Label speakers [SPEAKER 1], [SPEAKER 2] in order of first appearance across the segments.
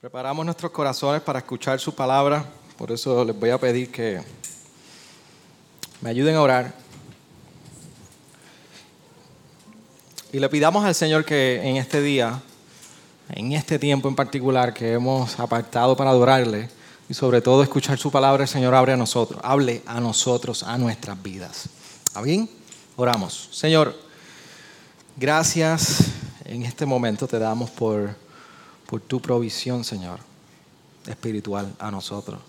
[SPEAKER 1] Preparamos nuestros corazones para escuchar su palabra, por eso les voy a pedir que me ayuden a orar. Y le pidamos al Señor que en este día, en este tiempo en particular que hemos apartado para adorarle, y sobre todo escuchar su palabra, el Señor abre a nosotros, hable a nosotros, a nuestras vidas. ¿Está bien? Oramos. Señor, gracias en este momento te damos por, por tu provisión, Señor, espiritual a nosotros.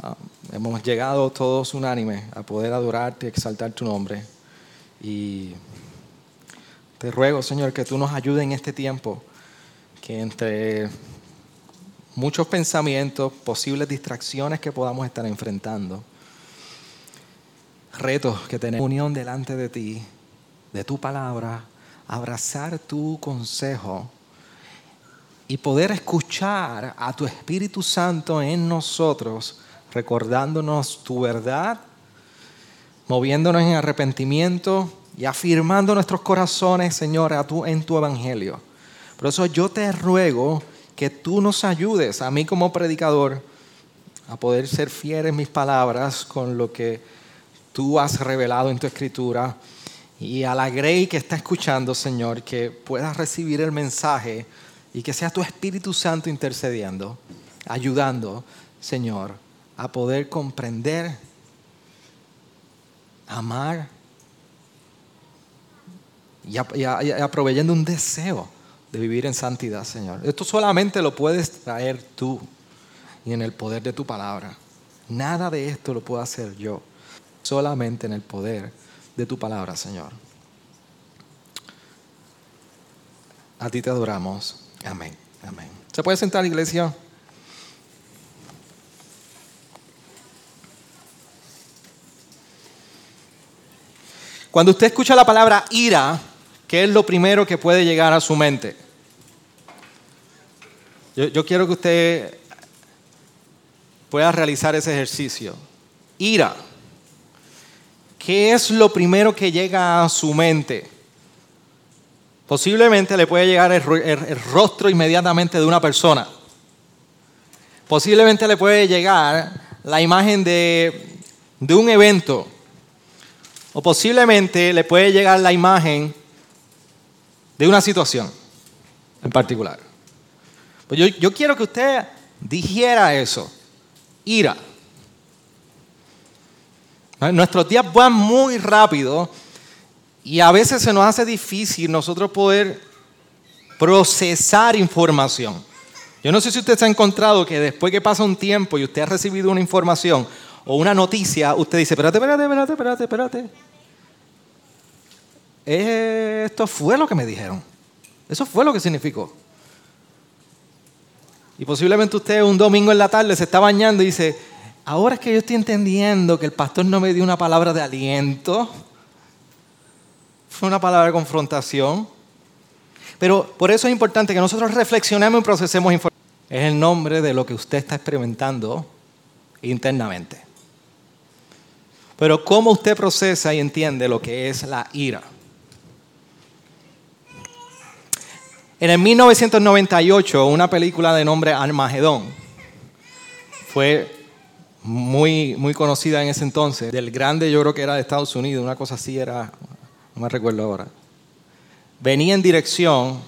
[SPEAKER 1] Ah, hemos llegado todos unánimes a poder adorarte y exaltar tu nombre. Y te ruego, Señor, que tú nos ayudes en este tiempo, que entre muchos pensamientos, posibles distracciones que podamos estar enfrentando, retos que tenemos, unión delante de ti, de tu palabra, abrazar tu consejo y poder escuchar a tu Espíritu Santo en nosotros, recordándonos tu verdad, moviéndonos en arrepentimiento y afirmando nuestros corazones, Señor, en tu evangelio. Por eso yo te ruego que tú nos ayudes, a mí como predicador, a poder ser fiel en mis palabras con lo que tú has revelado en tu escritura. Y a la Grey que está escuchando, Señor, que puedas recibir el mensaje y que sea tu Espíritu Santo intercediendo, ayudando, Señor, a poder comprender, amar y, y, un deseo de vivir en santidad, Señor. Esto solamente lo puedes traer tú y en el poder de tu palabra. Nada de esto lo puedo hacer yo, solamente en el poder de tu palabra, Señor. A ti te adoramos. Amén. Amén. ¿Se puede sentar, iglesia? Cuando usted escucha la palabra ira, ¿qué es lo primero que puede llegar a su mente? Yo, quiero que usted pueda realizar ese ejercicio. Ira. ¿Qué es lo primero que llega a su mente? Posiblemente le puede llegar el, rostro inmediatamente de una persona. Posiblemente le puede llegar la imagen de, de un evento. O posiblemente le puede llegar la imagen de una situación en particular. Pues yo, yo quiero que usted dijera eso, ira. Nuestros días van muy rápido y a veces se nos hace difícil nosotros poder procesar información. Yo no sé si usted se ha encontrado que después que pasa un tiempo y usted ha recibido una información o una noticia, usted dice, espérate, espérate, espérate, espérate, espérate esto fue lo que me dijeron. Eso fue lo que significó. Y posiblemente usted un domingo en la tarde se está bañando y dice, ahora es que yo estoy entendiendo que el pastor no me dio una palabra de aliento, fue una palabra de confrontación. Pero por eso es importante que nosotros reflexionemos y procesemos información. Es el nombre de lo que usted está experimentando internamente. Pero cómo usted procesa y entiende lo que es la ira. En el 1998, una película de nombre Armagedón fue muy, muy conocida en ese entonces. Del grande, yo creo que era de Estados Unidos, una cosa así era, no me recuerdo ahora. Venía en dirección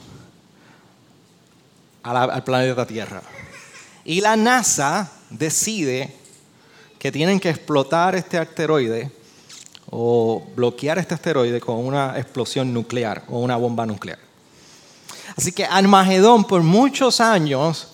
[SPEAKER 1] al planeta Tierra. Y la NASA decide que tienen que explotar este asteroide o bloquear este asteroide con una explosión nuclear o una bomba nuclear. Así que Armagedón por muchos años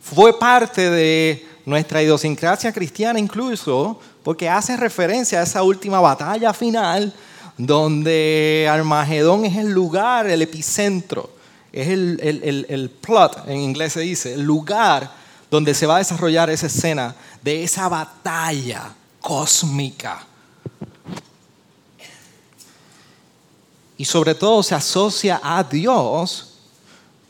[SPEAKER 1] fue parte de nuestra idiosincrasia cristiana incluso, porque hace referencia a esa última batalla final donde Armagedón es el lugar, el epicentro, es el, el plot, en inglés se dice, el lugar donde se va a desarrollar esa escena de esa batalla cósmica. Y sobre todo se asocia a Dios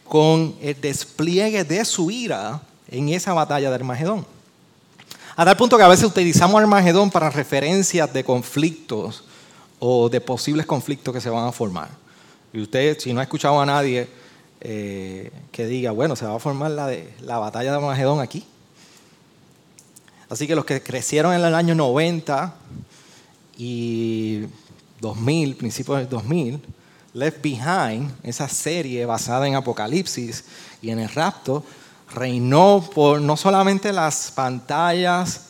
[SPEAKER 1] con el despliegue de su ira en esa batalla de Armagedón. A tal punto que a veces utilizamos Armagedón para referencias de conflictos o de posibles conflictos que se van a formar. Y usted, si no ha escuchado a nadie eh, que diga, bueno, se va a formar la, de, la batalla de Armagedón aquí. Así que los que crecieron en el año 90 y 2000, principios del 2000, Left Behind, esa serie basada en Apocalipsis y en el rapto, reinó por no solamente las pantallas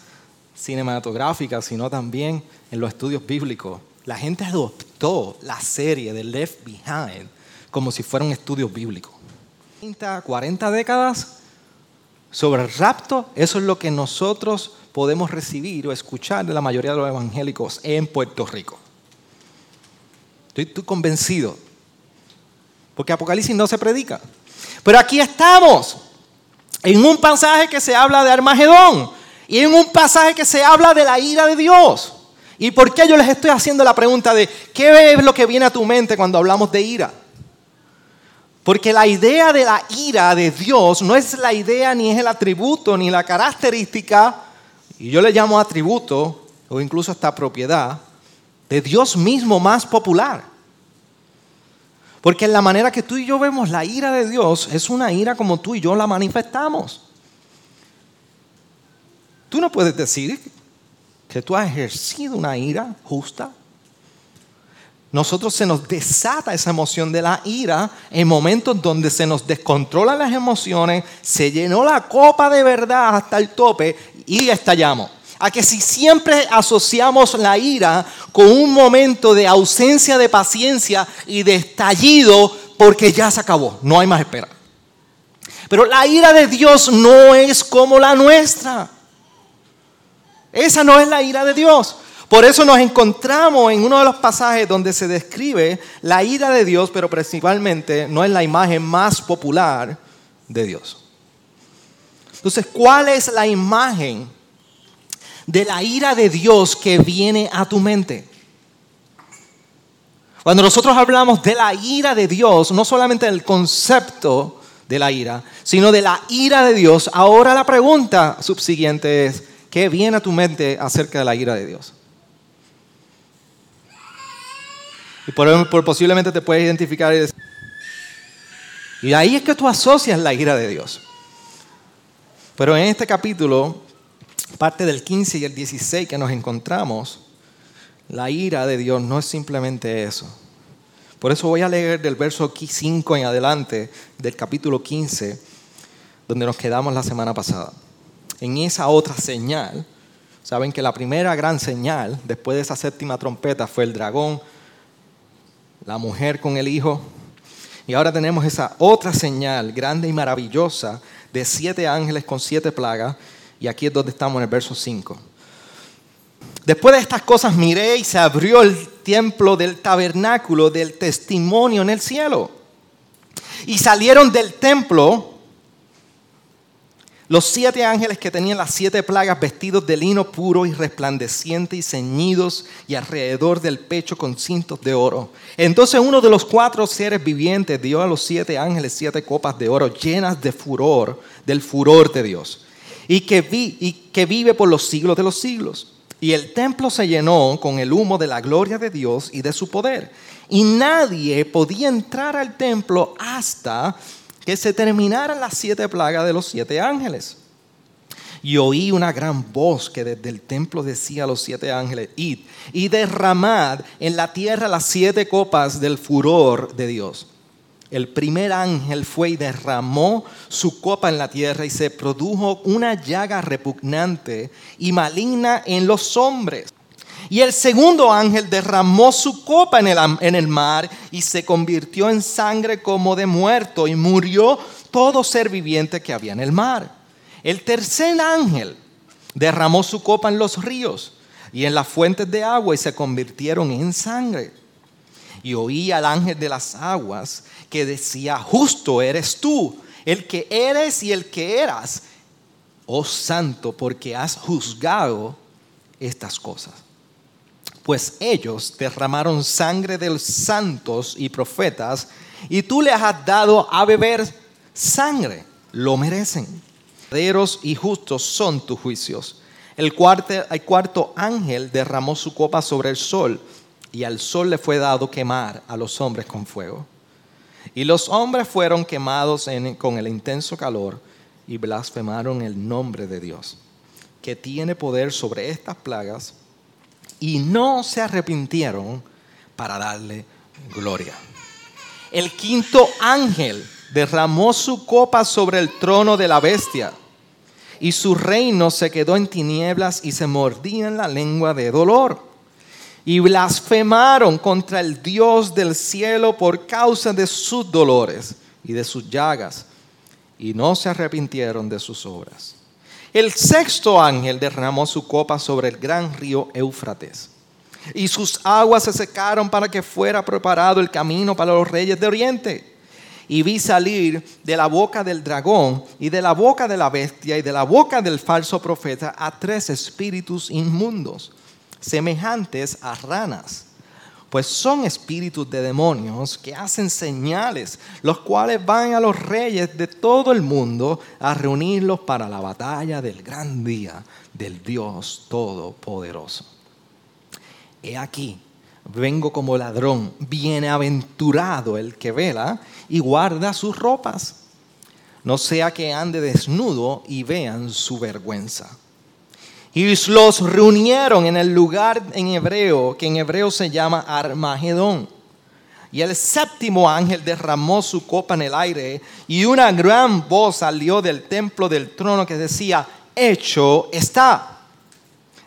[SPEAKER 1] cinematográficas, sino también en los estudios bíblicos. La gente adoptó la serie de Left Behind como si fuera un estudio bíblico. 30, 40 décadas sobre el rapto, eso es lo que nosotros podemos recibir o escuchar de la mayoría de los evangélicos en Puerto Rico. Estoy, estoy convencido. Porque Apocalipsis no se predica. Pero aquí estamos en un pasaje que se habla de Armagedón y en un pasaje que se habla de la ira de Dios. ¿Y por qué yo les estoy haciendo la pregunta de qué es lo que viene a tu mente cuando hablamos de ira? Porque la idea de la ira de Dios no es la idea ni es el atributo ni la característica, y yo le llamo atributo o incluso esta propiedad, de Dios mismo más popular. Porque en la manera que tú y yo vemos la ira de Dios es una ira como tú y yo la manifestamos. Tú no puedes decir que tú has ejercido una ira justa. Nosotros se nos desata esa emoción de la ira en momentos donde se nos descontrolan las emociones, se llenó la copa de verdad hasta el tope y estallamos a que si siempre asociamos la ira con un momento de ausencia de paciencia y de estallido porque ya se acabó, no hay más espera. Pero la ira de Dios no es como la nuestra. Esa no es la ira de Dios. Por eso nos encontramos en uno de los pasajes donde se describe la ira de Dios, pero principalmente no es la imagen más popular de Dios. Entonces, ¿cuál es la imagen de la ira de Dios que viene a tu mente. Cuando nosotros hablamos de la ira de Dios, no solamente del concepto de la ira, sino de la ira de Dios, ahora la pregunta subsiguiente es, ¿qué viene a tu mente acerca de la ira de Dios? Y por, posiblemente te puedes identificar y decir, y ahí es que tú asocias la ira de Dios. Pero en este capítulo parte del 15 y el 16 que nos encontramos, la ira de Dios no es simplemente eso. Por eso voy a leer del verso 5 en adelante del capítulo 15, donde nos quedamos la semana pasada. En esa otra señal, saben que la primera gran señal después de esa séptima trompeta fue el dragón, la mujer con el hijo, y ahora tenemos esa otra señal grande y maravillosa de siete ángeles con siete plagas y aquí es donde estamos en el verso 5. Después de estas cosas miré y se abrió el templo del tabernáculo del testimonio en el cielo. Y salieron del templo los siete ángeles que tenían las siete plagas vestidos de lino puro y resplandeciente y ceñidos y alrededor del pecho con cintos de oro. Entonces uno de los cuatro seres vivientes dio a los siete ángeles siete copas de oro llenas de furor, del furor de Dios y que, vive por los siglos de los siglos. Y el templo se llenó con el humo de la gloria de Dios y de su poder. Y nadie podía entrar al templo hasta que se terminaran las siete plagas de los siete ángeles. Y oí una gran voz que desde el templo decía a los siete ángeles, id y derramad en la tierra las siete copas del furor de Dios el primer ángel fue y derramó su copa en la tierra y se produjo una llaga repugnante y maligna en los hombres. Y el segundo ángel derramó su copa en el, en el, mar y se convirtió en sangre como de muerto y murió todo ser viviente que había en el mar. El tercer ángel derramó su copa en los ríos y en las fuentes de agua y se convirtieron en sangre. y oí al ángel de las aguas que decía, justo eres tú, el que eres y el que eras, oh santo, porque has juzgado estas cosas. Pues ellos derramaron sangre de los santos y profetas, y tú les has dado a beber sangre, lo merecen. Verdaderos y justos son tus juicios. El cuarto, cuarto ángel derramó su copa sobre el sol, y al sol le fue dado quemar a los hombres con fuego. Y los hombres fueron quemados con el intenso calor y blasfemaron el nombre de Dios, que tiene poder sobre estas plagas, y no se arrepintieron para darle gloria. El quinto ángel derramó su copa sobre el trono de la bestia, y su reino se quedó en tinieblas y se mordía en la lengua de dolor y blasfemaron contra el Dios del cielo por causa de sus dolores y de sus llagas, y no se arrepintieron de sus obras. El sexto ángel derramó su copa sobre el gran río Éufrates, y sus aguas se secaron para que fuera preparado el camino para los reyes de Oriente. Y vi salir de la boca del dragón y de la boca de la bestia y de la boca del falso profeta a tres espíritus inmundos semejantes a ranas, pues son espíritus de demonios que hacen señales, los cuales van a los reyes de todo el mundo a reunirlos para la batalla del gran día del Dios Todopoderoso. He aquí, vengo como ladrón, bienaventurado el que vela y guarda sus ropas, no sea que ande desnudo y vean su vergüenza y los reunieron en el lugar en hebreo, que en hebreo se llama Armagedón. Y el séptimo ángel derramó su copa en el aire y una gran voz salió del templo del trono que decía, hecho está.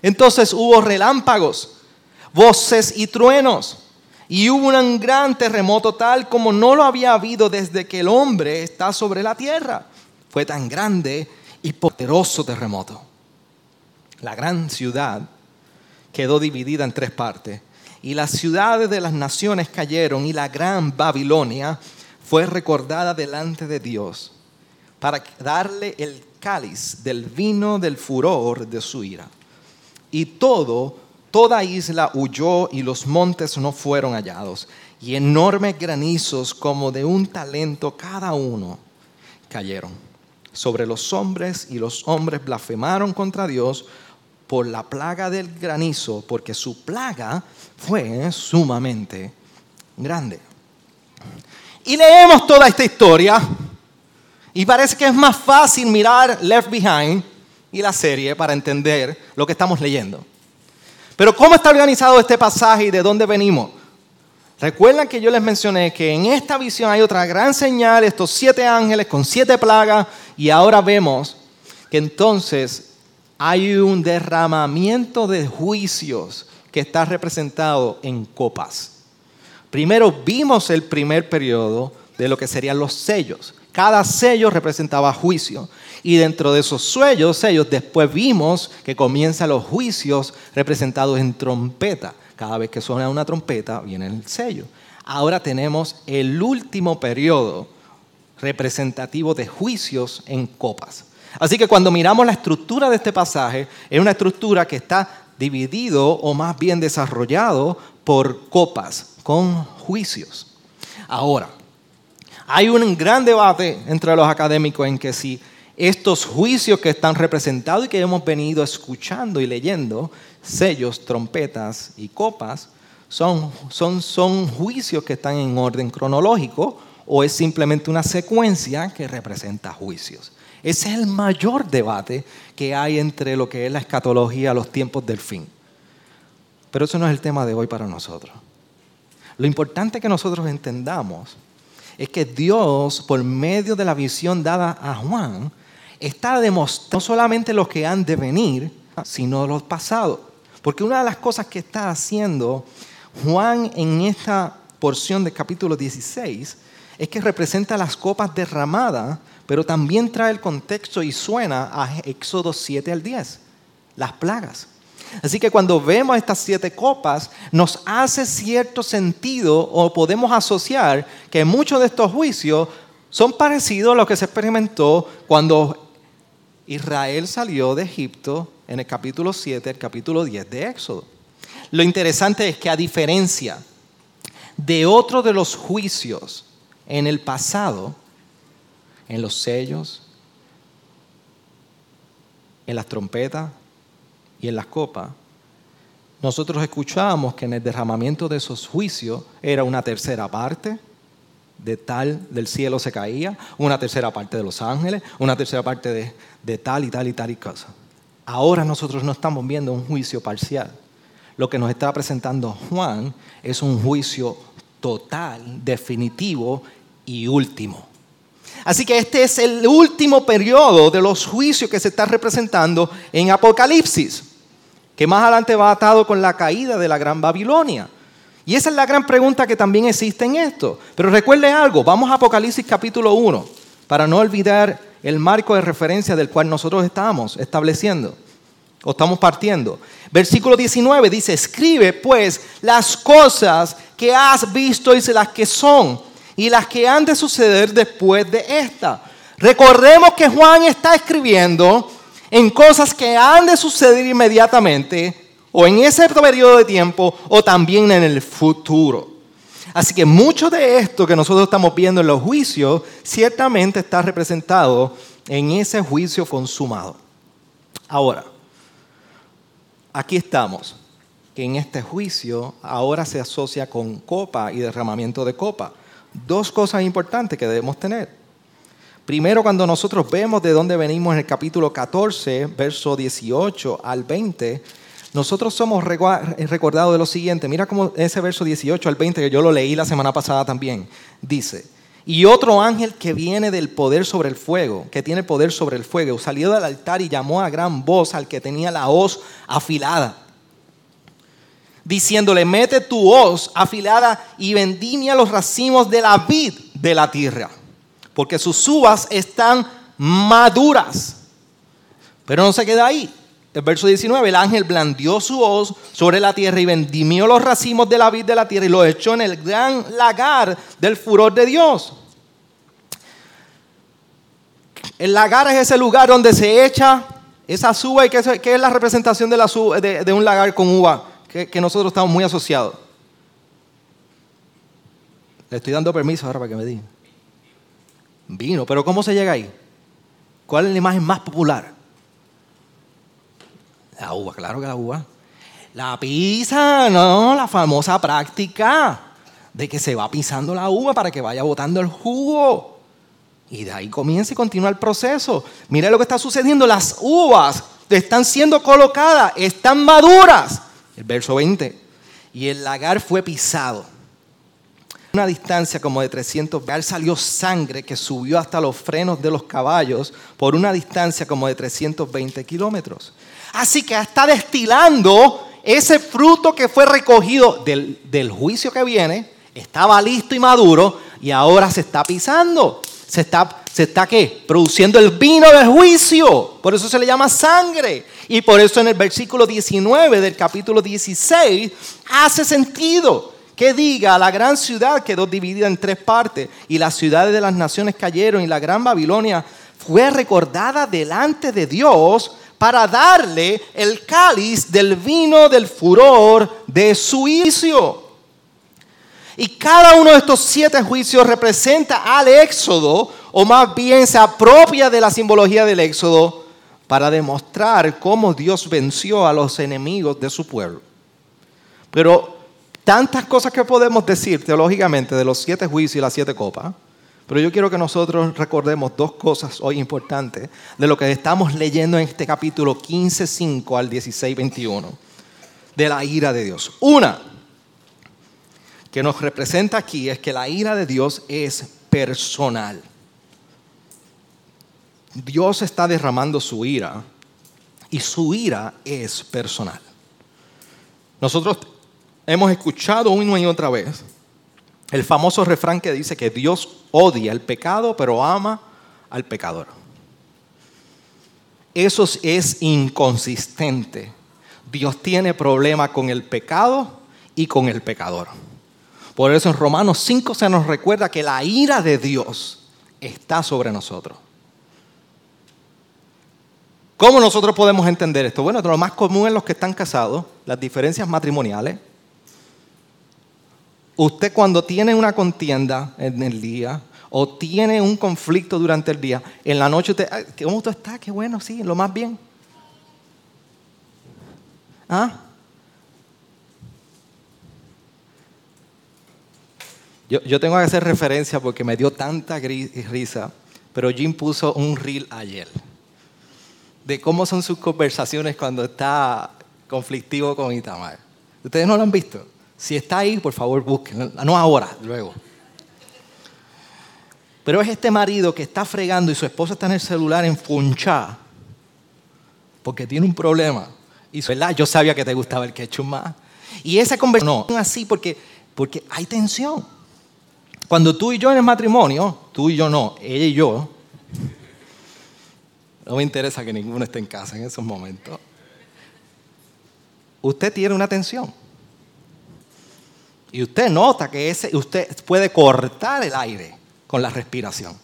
[SPEAKER 1] Entonces hubo relámpagos, voces y truenos. Y hubo un gran terremoto tal como no lo había habido desde que el hombre está sobre la tierra. Fue tan grande y poderoso terremoto la gran ciudad quedó dividida en tres partes. Y las ciudades de las naciones cayeron y la gran Babilonia fue recordada delante de Dios para darle el cáliz del vino del furor de su ira. Y todo, toda isla huyó y los montes no fueron hallados. Y enormes granizos como de un talento cada uno cayeron sobre los hombres y los hombres blasfemaron contra Dios por la plaga del granizo, porque su plaga fue sumamente grande. Y leemos toda esta historia y parece que es más fácil mirar Left Behind y la serie para entender lo que estamos leyendo. Pero ¿cómo está organizado este pasaje y de dónde venimos? Recuerdan que yo les mencioné que en esta visión hay otra gran señal, estos siete ángeles con siete plagas, y ahora vemos que entonces hay un derramamiento de juicios que está representado en copas. Primero vimos el primer periodo de lo que serían los sellos. Cada sello representaba juicio. Y dentro de esos sellos, sellos, después vimos que comienzan los juicios representados en trompeta. Cada vez que suena una trompeta, viene el sello. Ahora tenemos el último periodo representativo de juicios en copas. Así que cuando miramos la estructura de este pasaje, es una estructura que está dividido o más bien desarrollado por copas, con juicios. Ahora, hay un gran debate entre los académicos en que si estos juicios que están representados y que hemos venido escuchando y leyendo, sellos, trompetas y copas, son, son, son juicios que están en orden cronológico o es simplemente una secuencia que representa juicios. Ese es el mayor debate que hay entre lo que es la escatología, los tiempos del fin. Pero eso no es el tema de hoy para nosotros. Lo importante que nosotros entendamos es que Dios, por medio de la visión dada a Juan, está demostrando no solamente lo que han de venir, sino los pasados. Porque una de las cosas que está haciendo Juan en esta porción del capítulo 16 es que representa las copas derramadas pero también trae el contexto y suena a Éxodo 7 al 10, las plagas. Así que cuando vemos estas siete copas, nos hace cierto sentido o podemos asociar que muchos de estos juicios son parecidos a lo que se experimentó cuando Israel salió de Egipto en el capítulo 7, el capítulo 10 de Éxodo. Lo interesante es que a diferencia de otro de los juicios en el pasado, en los sellos, en las trompetas y en las copas, nosotros escuchábamos que en el derramamiento de esos juicios era una tercera parte de tal del cielo se caía, una tercera parte de los ángeles, una tercera parte de, de tal y tal y tal y cosa. Ahora nosotros no estamos viendo un juicio parcial. Lo que nos está presentando Juan es un juicio total, definitivo y último. Así que este es el último periodo de los juicios que se está representando en Apocalipsis, que más adelante va atado con la caída de la Gran Babilonia. Y esa es la gran pregunta que también existe en esto. Pero recuerde algo, vamos a Apocalipsis capítulo 1, para no olvidar el marco de referencia del cual nosotros estamos estableciendo o estamos partiendo. Versículo 19 dice, escribe pues las cosas que has visto y las que son y las que han de suceder después de esta. Recordemos que Juan está escribiendo en cosas que han de suceder inmediatamente o en ese periodo de tiempo o también en el futuro. Así que mucho de esto que nosotros estamos viendo en los juicios ciertamente está representado en ese juicio consumado. Ahora, aquí estamos, que en este juicio ahora se asocia con copa y derramamiento de copa. Dos cosas importantes que debemos tener. Primero, cuando nosotros vemos de dónde venimos en el capítulo 14, verso 18 al 20, nosotros somos recordados de lo siguiente. Mira cómo ese verso 18 al 20, que yo lo leí la semana pasada también, dice, y otro ángel que viene del poder sobre el fuego, que tiene poder sobre el fuego, salió del altar y llamó a gran voz al que tenía la hoz afilada, diciéndole, mete tu hoz afilada y vendimia los racimos de la vid de la tierra, porque sus uvas están maduras. Pero no se queda ahí el verso 19, el ángel blandió su hoz sobre la tierra y vendimió los racimos de la vid de la tierra y los echó en el gran lagar del furor de Dios. El lagar es ese lugar donde se echa esa uva y que es, la representación de, la, de, un lagar con uva que, nosotros estamos muy asociados. Le estoy dando permiso ahora para que me digan. Vino, pero ¿cómo se llega ahí? ¿Cuál es la imagen más popular? La uva, claro que la uva. La pisa, no, la famosa práctica de que se va pisando la uva para que vaya botando el jugo. Y de ahí comienza y continúa el proceso. Mira lo que está sucediendo. Las uvas están siendo colocadas, están maduras. El verso 20. Y el lagar fue pisado. Una distancia como de 300 salió sangre que subió hasta los frenos de los caballos por una distancia como de 320 kilómetros. Así que está destilando ese fruto que fue recogido del, juicio que viene, estaba listo y maduro y ahora se está pisando. Se está, se está ¿qué? Produciendo el vino del juicio. Por eso se le llama sangre. Y por eso en el versículo 19 del capítulo 16 hace sentido que diga, la gran ciudad quedó dividida en tres partes y las ciudades de las naciones cayeron y la gran Babilonia fue recordada delante de Dios para darle el cáliz del vino del furor de su juicio. Y cada uno de estos siete juicios representa al éxodo, o más bien se apropia de la simbología del éxodo, para demostrar cómo Dios venció a los enemigos de su pueblo. Pero tantas cosas que podemos decir teológicamente de los siete juicios y las siete copas, pero yo quiero que nosotros recordemos dos cosas hoy importantes de lo que estamos leyendo en este capítulo 15.5 al 16.21 de la ira de Dios. Una que nos representa aquí es que la ira de Dios es personal. Dios está derramando su ira y su ira es personal. Nosotros hemos escuchado una y otra vez el famoso refrán que dice que Dios odia el pecado, pero ama al pecador. Eso es inconsistente. Dios tiene problema con el pecado y con el pecador. Por eso en Romanos 5 se nos recuerda que la ira de Dios está sobre nosotros. ¿Cómo nosotros podemos entender esto? Bueno, lo más común en los que están casados, las diferencias matrimoniales. Usted cuando tiene una contienda en el día o tiene un conflicto durante el día, en la noche usted, ¿cómo usted está? Qué bueno, sí, lo más bien. ¿Ah? Yo, yo, tengo que hacer referencia porque me dio tanta risa, pero Jim puso un reel ayer de cómo son sus conversaciones cuando está conflictivo con Itamar. ¿Ustedes no lo han visto? Si está ahí, por favor, busquen. No ahora, luego. Pero es este marido que está fregando y su esposa está en el celular en funcha porque tiene un problema. Y ¿verdad? Yo sabía que te gustaba el ketchup más. Y esa conversación no, así porque, porque hay tensión. Cuando tú y yo en el matrimonio, tú y yo no, ella y yo, no me interesa que ninguno esté en casa en esos momentos. Usted tiene una tensión. Y usted nota que ese, usted puede cortar el aire con la respiración.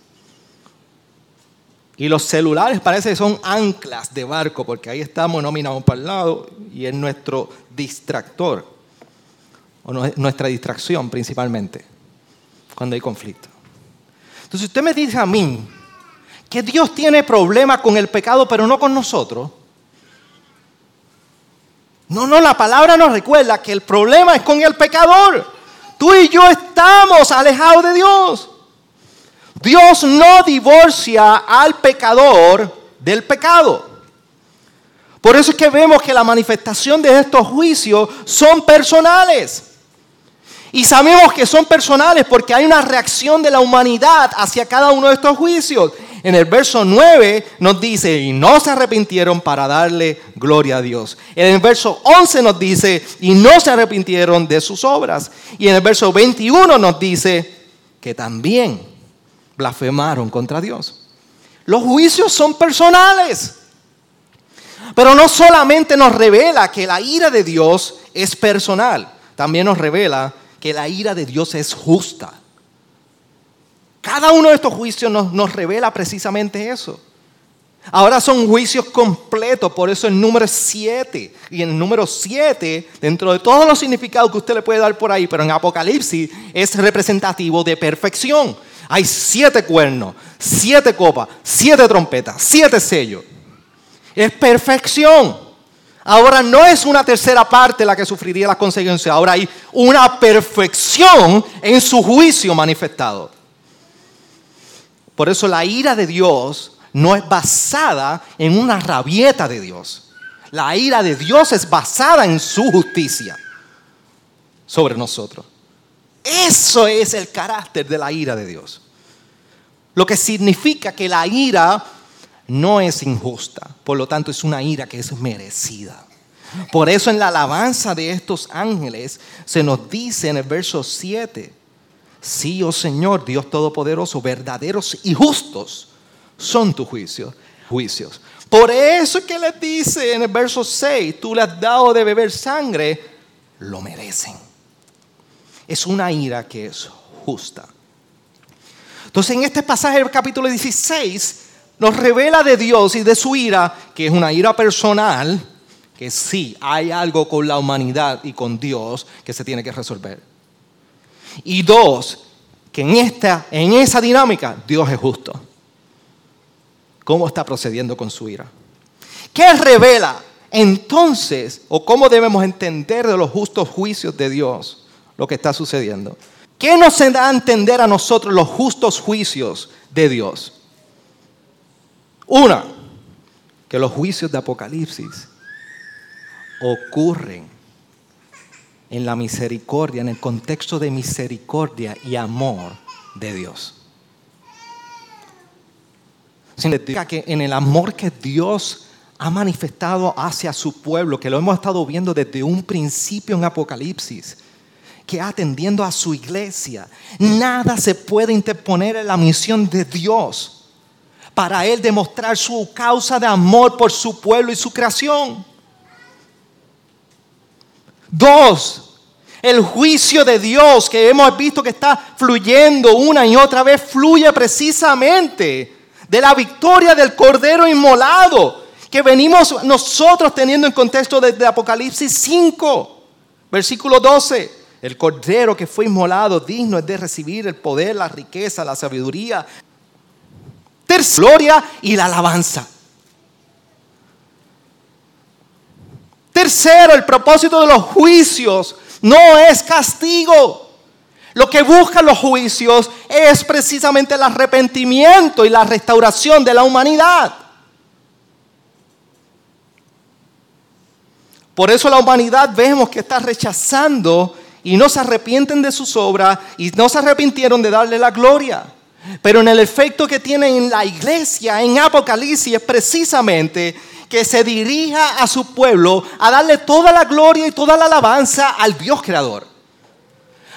[SPEAKER 1] Y los celulares parece que son anclas de barco, porque ahí estamos, no miramos para el lado, y es nuestro distractor, o nuestra distracción principalmente, cuando hay conflicto. Entonces usted me dice a mí que Dios tiene problemas con el pecado, pero no con nosotros. No, no, la palabra nos recuerda que el problema es con el pecador. Tú y yo estamos alejados de Dios. Dios no divorcia al pecador del pecado. Por eso es que vemos que la manifestación de estos juicios son personales. Y sabemos que son personales porque hay una reacción de la humanidad hacia cada uno de estos juicios en el verso 9 nos dice, y no se arrepintieron para darle gloria a Dios. En el verso 11 nos dice, y no se arrepintieron de sus obras. Y en el verso 21 nos dice que también blasfemaron contra Dios. Los juicios son personales. Pero no solamente nos revela que la ira de Dios es personal, también nos revela que la ira de Dios es justa. Cada uno de estos juicios nos, revela precisamente eso. Ahora son juicios completos, por eso el número 7. Y el número 7, dentro de todos los significados que usted le puede dar por ahí, pero en Apocalipsis es representativo de perfección. Hay siete cuernos, siete copas, siete trompetas, siete sellos. Es perfección. Ahora no es una tercera parte la que sufriría las consecuencias, ahora hay una perfección en su juicio manifestado. Por eso la ira de Dios no es basada en una rabieta de Dios. La ira de Dios es basada en su justicia sobre nosotros. Eso es el carácter de la ira de Dios. Lo que significa que la ira no es injusta, por lo tanto es una ira que es merecida. Por eso en la alabanza de estos ángeles se nos dice en el verso 7, Sí, oh Señor, Dios Todopoderoso, verdaderos y justos son tus juicios. juicios. Por eso que les dice en el verso 6, tú le has dado de beber sangre, lo merecen. Es una ira que es justa. Entonces en este pasaje del capítulo 16 nos revela de Dios y de su ira, que es una ira personal, que sí, hay algo con la humanidad y con Dios que se tiene que resolver. Y dos, que en, esta, en esa dinámica Dios es justo. ¿Cómo está procediendo con su ira? ¿Qué revela entonces o cómo debemos entender de los justos juicios de Dios lo que está sucediendo? ¿Qué nos da a entender a nosotros los justos juicios de Dios? Una, que los juicios de Apocalipsis ocurren en la misericordia, en el contexto de misericordia y amor de Dios. Significa que en el amor que Dios ha manifestado hacia su pueblo, que lo hemos estado viendo desde un principio en Apocalipsis, que atendiendo a su iglesia, nada se puede interponer en la misión de Dios para Él demostrar su causa de amor por su pueblo y su creación. Dos, el juicio de Dios que hemos visto que está fluyendo una y otra vez, fluye precisamente de la victoria del Cordero inmolado que venimos nosotros teniendo en contexto desde Apocalipsis 5, versículo 12. El Cordero que fue inmolado, digno es de recibir el poder, la riqueza, la sabiduría, tercera gloria y la alabanza. Tercero, el propósito de los juicios no es castigo. Lo que buscan los juicios es precisamente el arrepentimiento y la restauración de la humanidad. Por eso la humanidad vemos que está rechazando y no se arrepienten de sus obras y no se arrepintieron de darle la gloria. Pero en el efecto que tiene en la iglesia, en Apocalipsis, es precisamente que se dirija a su pueblo a darle toda la gloria y toda la alabanza al Dios creador.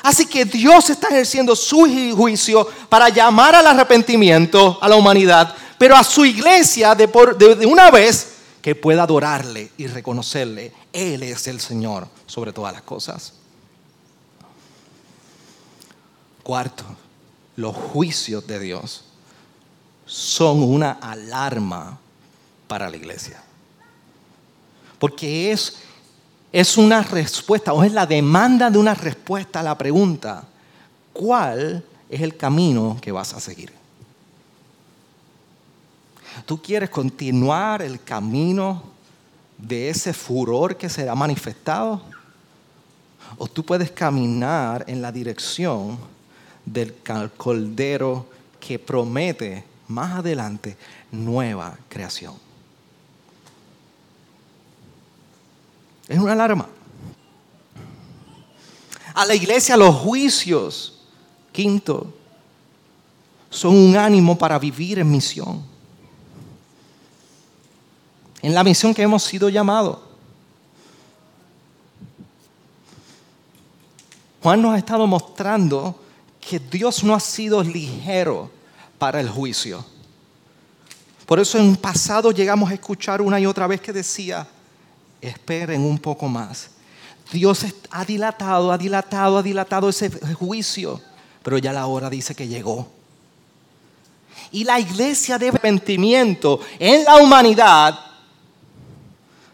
[SPEAKER 1] Así que Dios está ejerciendo su juicio para llamar al arrepentimiento a la humanidad, pero a su iglesia de, de una vez que pueda adorarle y reconocerle. Él es el Señor sobre todas las cosas. Cuarto, los juicios de Dios son una alarma para la iglesia. Porque es, es una respuesta o es la demanda de una respuesta a la pregunta, ¿cuál es el camino que vas a seguir? ¿Tú quieres continuar el camino de ese furor que será manifestado? ¿O tú puedes caminar en la dirección del cordero que promete más adelante nueva creación. Es una alarma. A la iglesia los juicios, quinto, son un ánimo para vivir en misión. En la misión que hemos sido llamados. Juan nos ha estado mostrando que Dios no ha sido ligero para el juicio. Por eso en pasado llegamos a escuchar una y otra vez que decía, esperen un poco más. Dios ha dilatado, ha dilatado, ha dilatado ese juicio, pero ya la hora dice que llegó. Y la iglesia de arrepentimiento en la humanidad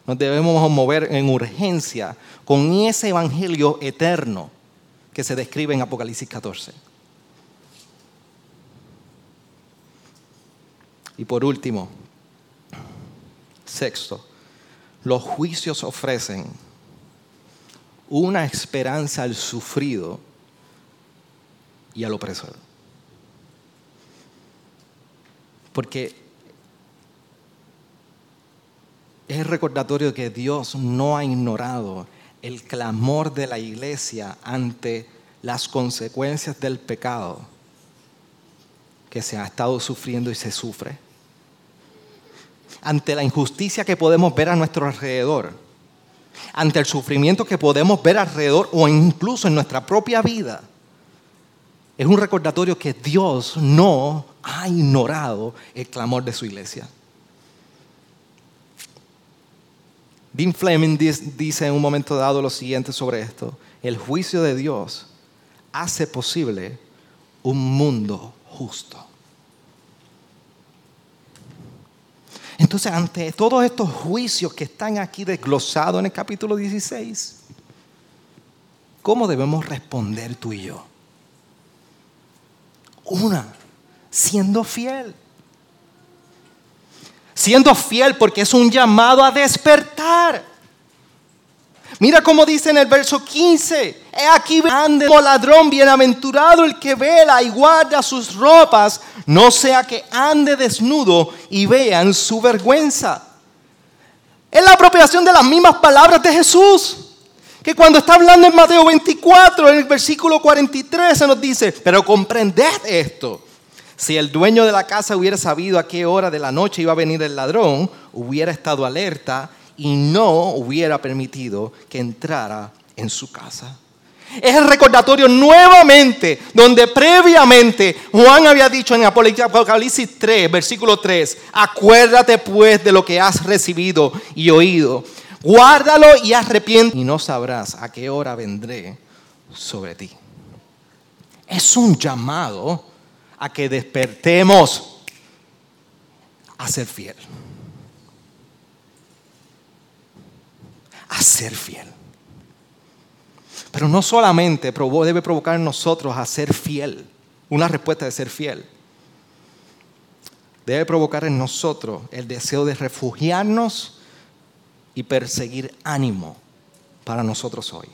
[SPEAKER 1] nos debemos mover en urgencia con ese evangelio eterno que se describe en Apocalipsis 14. Y por último, sexto, los juicios ofrecen una esperanza al sufrido y al opresor. Porque es recordatorio que Dios no ha ignorado el clamor de la iglesia ante las consecuencias del pecado que se ha estado sufriendo y se sufre, ante la injusticia que podemos ver a nuestro alrededor, ante el sufrimiento que podemos ver alrededor o incluso en nuestra propia vida, es un recordatorio que Dios no ha ignorado el clamor de su iglesia. Dean Fleming dice en un momento dado lo siguiente sobre esto. El juicio de Dios hace posible un mundo justo. Entonces, ante todos estos juicios que están aquí desglosados en el capítulo 16, ¿cómo debemos responder tú y yo? Una, siendo fiel siendo fiel porque es un llamado a despertar. Mira cómo dice en el verso 15, he aquí ande como ladrón bienaventurado el que vela y guarda sus ropas, no sea que ande desnudo y vean su vergüenza. Es la apropiación de las mismas palabras de Jesús, que cuando está hablando en Mateo 24, en el versículo 43 se nos dice, pero comprended esto si el dueño de la casa hubiera sabido a qué hora de la noche iba a venir el ladrón, hubiera estado alerta y no hubiera permitido que entrara en su casa. Es el recordatorio nuevamente donde previamente Juan había dicho en Apocalipsis 3, versículo 3, acuérdate pues de lo que has recibido y oído. Guárdalo y arrepiente y no sabrás a qué hora vendré sobre ti. Es un llamado a que despertemos a ser fiel. A ser fiel. Pero no solamente debe provocar en nosotros a ser fiel, una respuesta de ser fiel. Debe provocar en nosotros el deseo de refugiarnos y perseguir ánimo para nosotros hoy.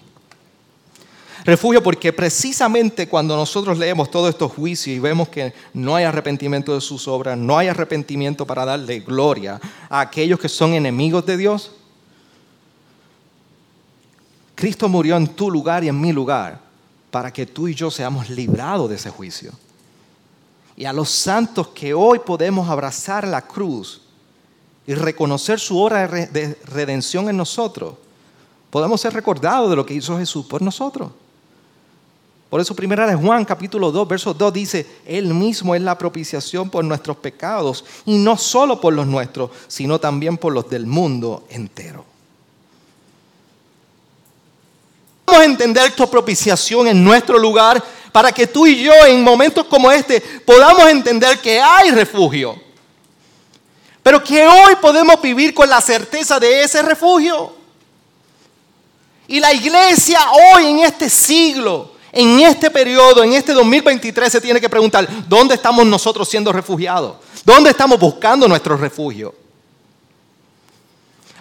[SPEAKER 1] Refugio porque precisamente cuando nosotros leemos todos estos juicios y vemos que no hay arrepentimiento de sus obras, no hay arrepentimiento para darle gloria a aquellos que son enemigos de Dios, Cristo murió en tu lugar y en mi lugar para que tú y yo seamos librados de ese juicio. Y a los santos que hoy podemos abrazar la cruz y reconocer su obra de redención en nosotros, podemos ser recordados de lo que hizo Jesús por nosotros. Por eso primera de Juan capítulo 2, verso 2 dice, Él mismo es la propiciación por nuestros pecados, y no solo por los nuestros, sino también por los del mundo entero. Entender tu propiciación en nuestro lugar para que tú y yo en momentos como este podamos entender que hay refugio. Pero que hoy podemos vivir con la certeza de ese refugio. Y la iglesia hoy en este siglo, en este periodo, en este 2023 se tiene que preguntar, ¿dónde estamos nosotros siendo refugiados? ¿Dónde estamos buscando nuestro refugio?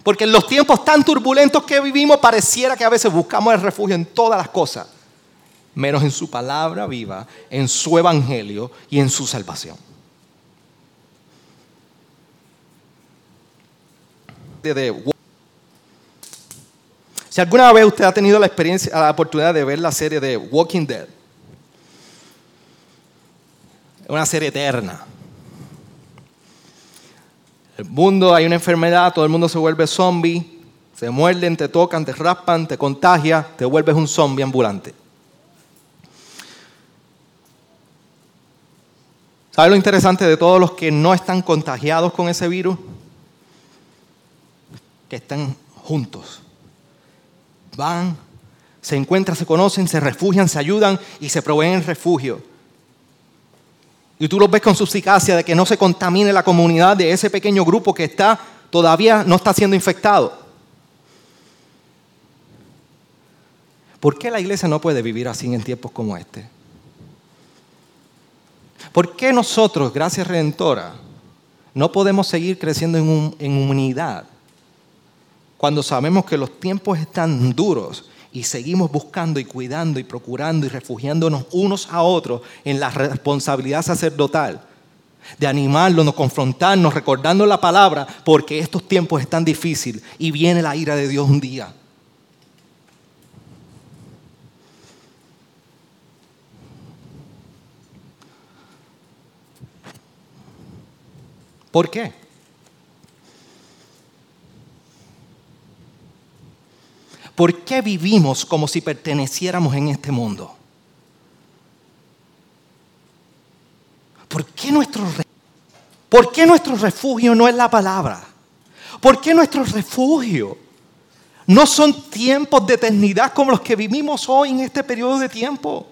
[SPEAKER 1] Porque en los tiempos tan turbulentos que vivimos pareciera que a veces buscamos el refugio en todas las cosas, menos en su palabra viva, en su evangelio y en su salvación. Si alguna vez usted ha tenido la experiencia, la oportunidad de ver la serie de Walking Dead, es una serie eterna el mundo hay una enfermedad, todo el mundo se vuelve zombie, se muerden, te tocan, te raspan, te contagia, te vuelves un zombie ambulante. ¿Sabe lo interesante de todos los que no están contagiados con ese virus? Que están juntos. Van, se encuentran, se conocen, se refugian, se ayudan y se proveen el refugio. Y tú los ves con su suspicacia de que no se contamine la comunidad de ese pequeño grupo que está todavía no está siendo infectado. ¿Por qué la iglesia no puede vivir así en tiempos como este? ¿Por qué nosotros, gracias Redentora, no podemos seguir creciendo en, en unidad cuando sabemos que los tiempos están duros y seguimos buscando y cuidando y procurando y refugiándonos unos a otros en la responsabilidad sacerdotal de animarnos, confrontarnos, recordando la palabra, porque estos tiempos están difíciles y viene la ira de Dios un día. ¿Por qué? ¿Por qué vivimos como si perteneciéramos en este mundo? ¿Por qué nuestro, ¿Por qué nuestro refugio no es la palabra? ¿Por qué nuestro refugio no son tiempos de eternidad como los que vivimos hoy en este periodo de tiempo?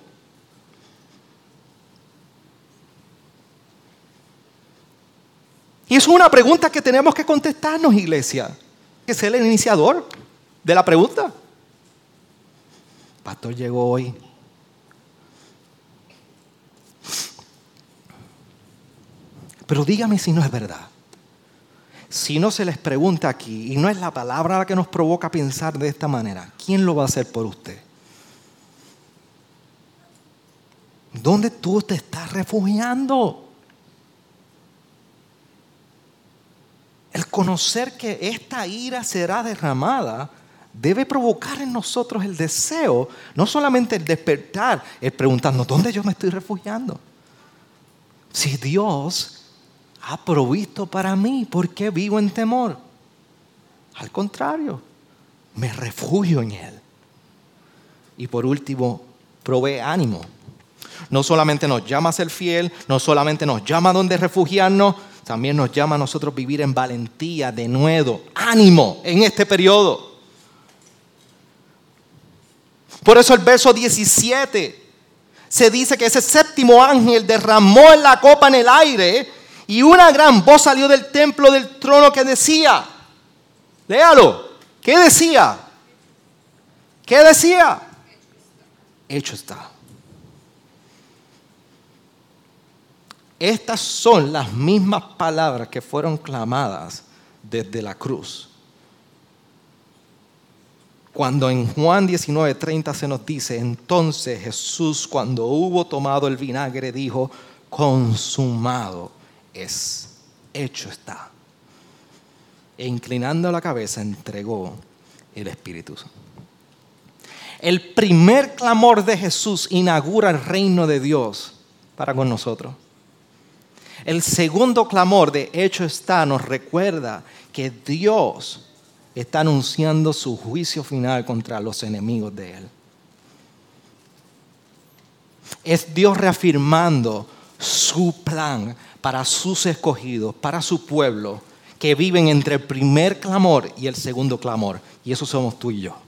[SPEAKER 1] Y es una pregunta que tenemos que contestarnos, iglesia. Que es el iniciador de la pregunta. pastor llegó hoy. Pero dígame si no es verdad. Si no se les pregunta aquí y no es la palabra la que nos provoca pensar de esta manera, ¿quién lo va a hacer por usted? ¿Dónde tú te estás refugiando? El conocer que esta ira será derramada debe provocar en nosotros el deseo, no solamente el despertar, el preguntarnos, ¿dónde yo me estoy refugiando? Si Dios ha provisto para mí, ¿por qué vivo en temor? Al contrario, me refugio en Él. Y por último, provee ánimo. No solamente nos llama a ser fiel, no solamente nos llama a donde refugiarnos, también nos llama a nosotros vivir en valentía, de nuevo, ánimo en este periodo. Por eso el verso 17 se dice que ese séptimo ángel derramó la copa en el aire y una gran voz salió del templo del trono que decía, léalo, ¿qué decía? ¿Qué decía? Hecho está. Estas son las mismas palabras que fueron clamadas desde la cruz. Cuando en Juan 19:30 se nos dice, entonces Jesús cuando hubo tomado el vinagre dijo, consumado es, hecho está. E inclinando la cabeza entregó el Espíritu. El primer clamor de Jesús inaugura el reino de Dios para con nosotros. El segundo clamor de hecho está nos recuerda que Dios está anunciando su juicio final contra los enemigos de Él. Es Dios reafirmando su plan para sus escogidos, para su pueblo, que viven entre el primer clamor y el segundo clamor. Y eso somos tú y yo.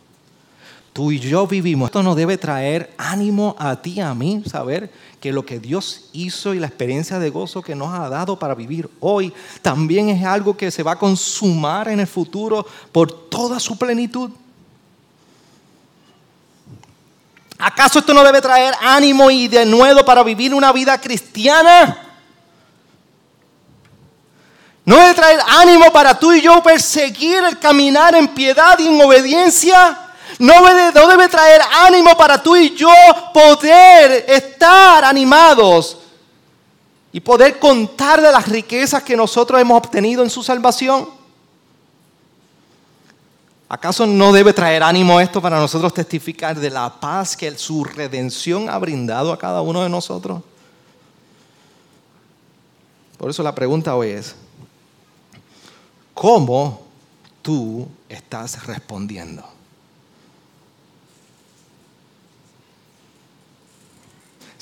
[SPEAKER 1] Tú y yo vivimos. Esto nos debe traer ánimo a ti a mí, saber que lo que Dios hizo y la experiencia de gozo que nos ha dado para vivir hoy también es algo que se va a consumar en el futuro por toda su plenitud. ¿Acaso esto no debe traer ánimo y de nuevo para vivir una vida cristiana? ¿No debe traer ánimo para tú y yo perseguir el caminar en piedad y en obediencia? No debe, traer ánimo para tú y yo poder estar animados y poder contar de las riquezas que nosotros hemos obtenido en su salvación. ¿Acaso no debe traer ánimo esto para nosotros testificar de la paz que su redención ha brindado a cada uno de nosotros? Por eso la pregunta hoy es, ¿cómo tú estás respondiendo?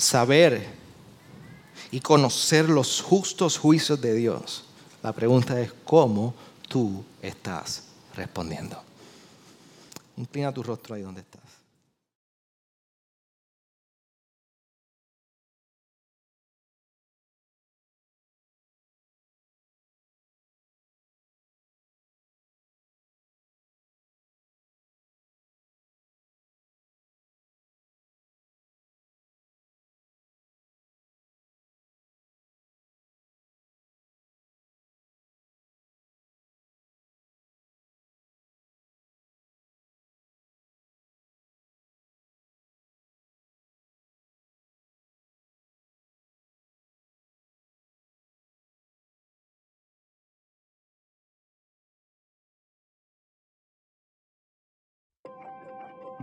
[SPEAKER 1] Saber y conocer los justos juicios de Dios. La pregunta es cómo tú estás respondiendo. Inclina tu rostro ahí donde estás.